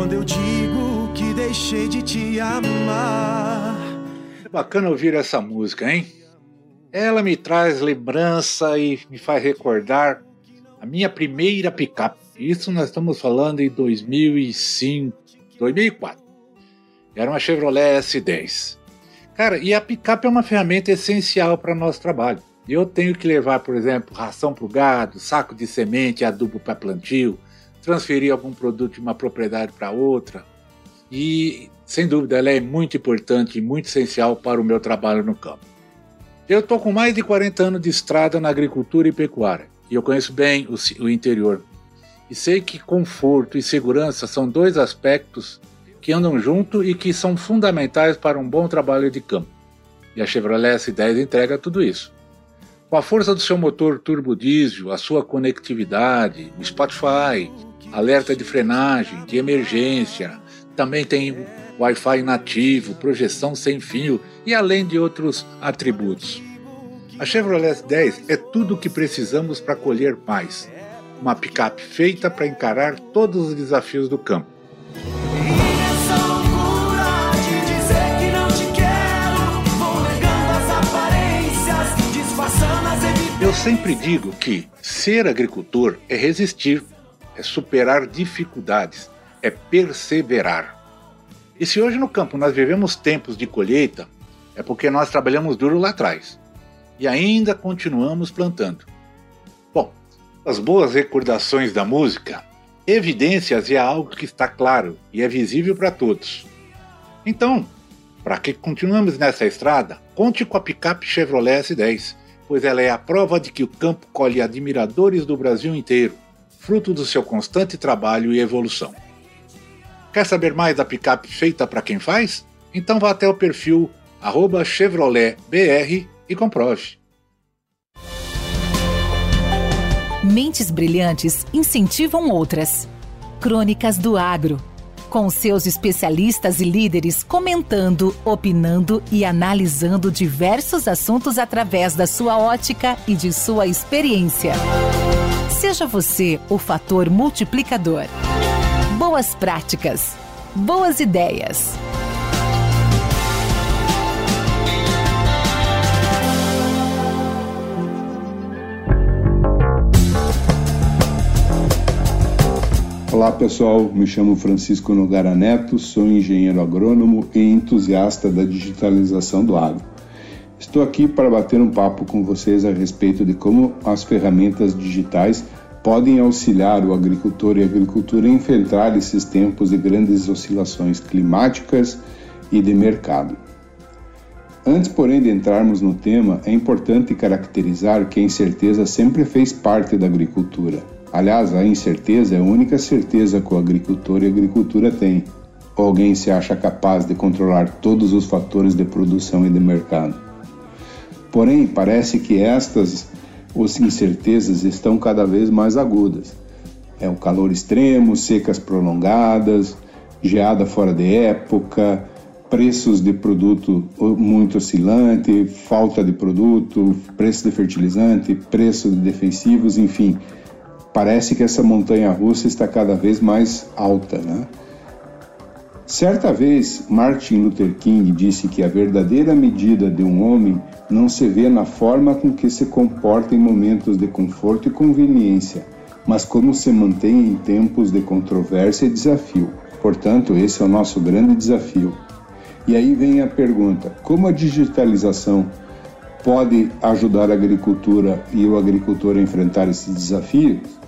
quando eu digo que deixei de te amar. É bacana ouvir essa música, hein? Ela me traz lembrança e me faz recordar a minha primeira picape. Isso nós estamos falando em 2005, 2004. Era uma Chevrolet S10. Cara, e a picape é uma ferramenta essencial para nosso trabalho. Eu tenho que levar, por exemplo, ração para o gado, saco de semente, adubo para plantio, transferir algum produto de uma propriedade para outra. E, sem dúvida, ela é muito importante e muito essencial para o meu trabalho no campo. Eu estou com mais de 40 anos de estrada na agricultura e pecuária e eu conheço bem o, o interior. E sei que conforto e segurança são dois aspectos que andam junto e que são fundamentais para um bom trabalho de campo. E a Chevrolet S10 entrega tudo isso. Com a força do seu motor turbo diesel, a sua conectividade, o Spotify, alerta de frenagem, de emergência, também tem Wi-Fi nativo, projeção sem fio e além de outros atributos. A Chevrolet 10 é tudo o que precisamos para colher mais. Uma picape feita para encarar todos os desafios do campo. Eu sempre digo que ser agricultor é resistir, é superar dificuldades, é perseverar. E se hoje no campo nós vivemos tempos de colheita, é porque nós trabalhamos duro lá atrás e ainda continuamos plantando. Bom, as boas recordações da música, evidências é algo que está claro e é visível para todos. Então, para que continuemos nessa estrada, conte com a picape Chevrolet S10, pois ela é a prova de que o campo colhe admiradores do Brasil inteiro, fruto do seu constante trabalho e evolução. Quer saber mais da picape feita para quem faz? Então vá até o perfil ChevroletBR e comprove. Mentes brilhantes incentivam outras. Crônicas do Agro. Com seus especialistas e líderes comentando, opinando e analisando diversos assuntos através da sua ótica e de sua experiência. Seja você o fator multiplicador. Boas práticas. Boas ideias. Olá pessoal, me chamo Francisco Nogara Neto, sou engenheiro agrônomo e entusiasta da digitalização do agro. Estou aqui para bater um papo com vocês a respeito de como as ferramentas digitais podem auxiliar o agricultor e a agricultura a enfrentar esses tempos de grandes oscilações climáticas e de mercado. Antes, porém, de entrarmos no tema, é importante caracterizar que a incerteza sempre fez parte da agricultura Aliás, a incerteza é a única certeza que o agricultor e a agricultura têm. Ou alguém se acha capaz de controlar todos os fatores de produção e de mercado. Porém, parece que estas incertezas estão cada vez mais agudas. É o calor extremo, secas prolongadas, geada fora de época, preços de produto muito oscilante, falta de produto, preço de fertilizante, preço de defensivos, enfim parece que essa montanha russa está cada vez mais alta, né? Certa vez, Martin Luther King disse que a verdadeira medida de um homem não se vê na forma com que se comporta em momentos de conforto e conveniência, mas como se mantém em tempos de controvérsia e desafio. Portanto, esse é o nosso grande desafio. E aí vem a pergunta: como a digitalização pode ajudar a agricultura e o agricultor a enfrentar esses desafios?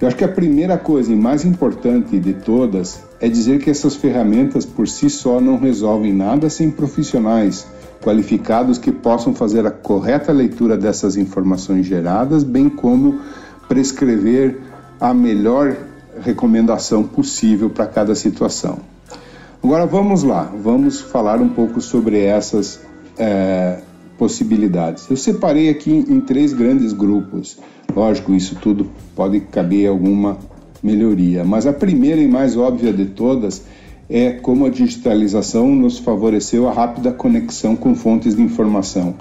Eu acho que a primeira coisa e mais importante de todas é dizer que essas ferramentas por si só não resolvem nada sem profissionais qualificados que possam fazer a correta leitura dessas informações geradas, bem como prescrever a melhor recomendação possível para cada situação. Agora vamos lá, vamos falar um pouco sobre essas é, possibilidades. Eu separei aqui em três grandes grupos. Lógico, isso tudo pode caber alguma melhoria, mas a primeira e mais óbvia de todas é como a digitalização nos favoreceu a rápida conexão com fontes de informação.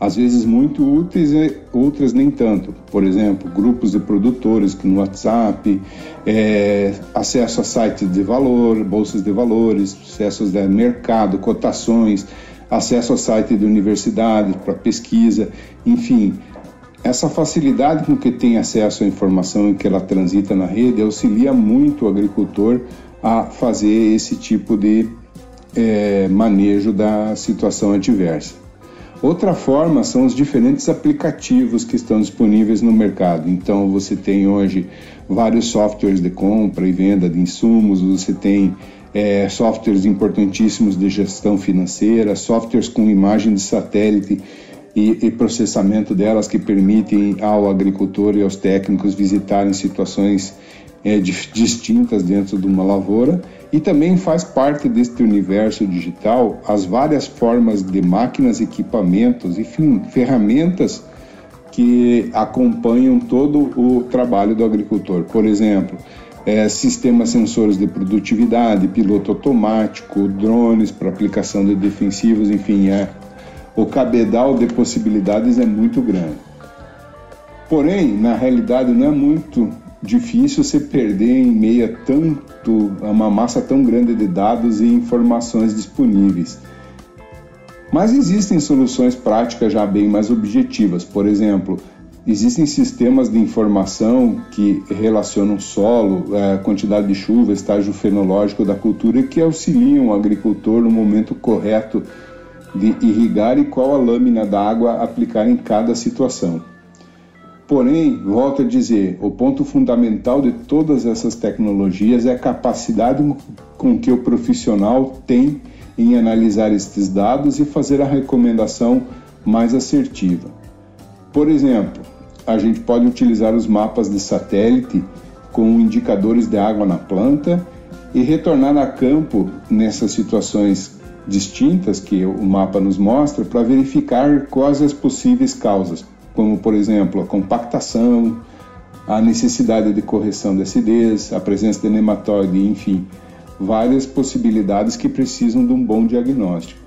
às vezes muito úteis e outras nem tanto. Por exemplo, grupos de produtores que no WhatsApp, é, acesso a sites de valor, bolsas de valores, acessos de mercado, cotações, acesso a site de universidade para pesquisa, enfim. Essa facilidade com que tem acesso à informação e que ela transita na rede auxilia muito o agricultor a fazer esse tipo de é, manejo da situação adversa. Outra forma são os diferentes aplicativos que estão disponíveis no mercado. Então, você tem hoje vários softwares de compra e venda de insumos, você tem é, softwares importantíssimos de gestão financeira, softwares com imagem de satélite e, e, processamento delas que permitem ao agricultor e aos técnicos visitarem situações é, distintas dentro de uma lavoura e também faz parte deste universo digital as várias formas de máquinas, equipamentos, enfim, ferramentas que acompanham todo o trabalho do agricultor. Por exemplo, é, sistemas sensores de produtividade, piloto automático, drones para aplicação de defensivos, enfim, é, o cabedal de possibilidades é muito grande. Porém, na realidade, não é muito difícil se perder em meio a tanto, uma massa tão grande de dados e informações disponíveis. Mas existem soluções práticas já bem mais objetivas. Por exemplo, existem sistemas de informação que relacionam solo, é, quantidade de chuva, estágio fenológico da cultura que auxiliam o agricultor no momento correto de irrigar e qual a lâmina d'água aplicar em cada situação. Porém, volto a dizer, o ponto fundamental de todas essas tecnologias é a capacidade com que o profissional tem em analisar estes dados e fazer a recomendação mais assertiva. Por exemplo, a gente pode utilizar os mapas de satélite com indicadores de água na planta e retornar a campo nessas situações distintas que o mapa nos mostra para verificar quais as possíveis causas como por exemplo a compactação, a necessidade de correção de acidez, a presença de nematóide, enfim, várias possibilidades que precisam de um bom diagnóstico.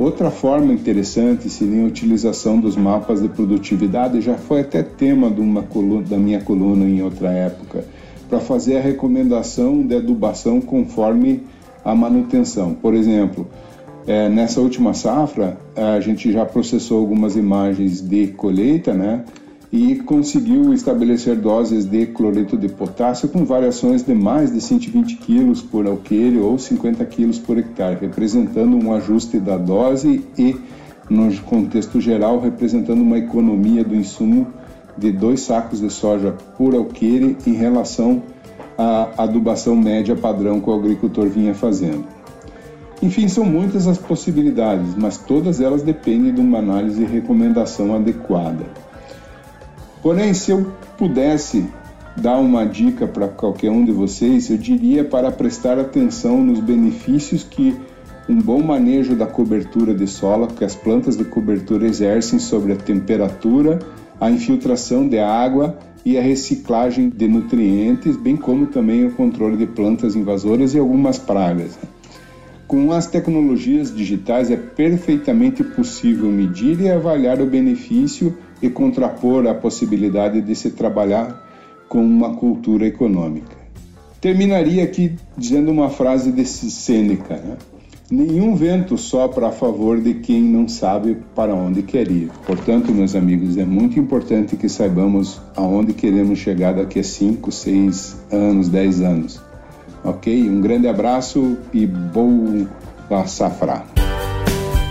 Outra forma interessante seria a utilização dos mapas de produtividade, já foi até tema coluna, da minha coluna em outra época, para fazer a recomendação de adubação conforme a manutenção. Por exemplo, é, nessa última safra, a gente já processou algumas imagens de colheita, né? E conseguiu estabelecer doses de cloreto de potássio com variações de mais de 120 kg por alqueire ou 50 kg por hectare, representando um ajuste da dose e, no contexto geral, representando uma economia do insumo de dois sacos de soja por alqueire em relação à adubação média padrão que o agricultor vinha fazendo. Enfim, são muitas as possibilidades, mas todas elas dependem de uma análise e recomendação adequada. Porém, se eu pudesse dar uma dica para qualquer um de vocês, eu diria para prestar atenção nos benefícios que um bom manejo da cobertura de solo que as plantas de cobertura exercem sobre a temperatura, a infiltração de água e a reciclagem de nutrientes, bem como também o controle de plantas invasoras e algumas pragas. Com as tecnologias digitais é perfeitamente possível medir e avaliar o benefício e contrapor a possibilidade de se trabalhar com uma cultura econômica. Terminaria aqui dizendo uma frase de Sêneca: né? Nenhum vento sopra a favor de quem não sabe para onde quer ir. Portanto, meus amigos, é muito importante que saibamos aonde queremos chegar daqui a 5, 6 anos, 10 anos Ok? Um grande abraço e bom safra.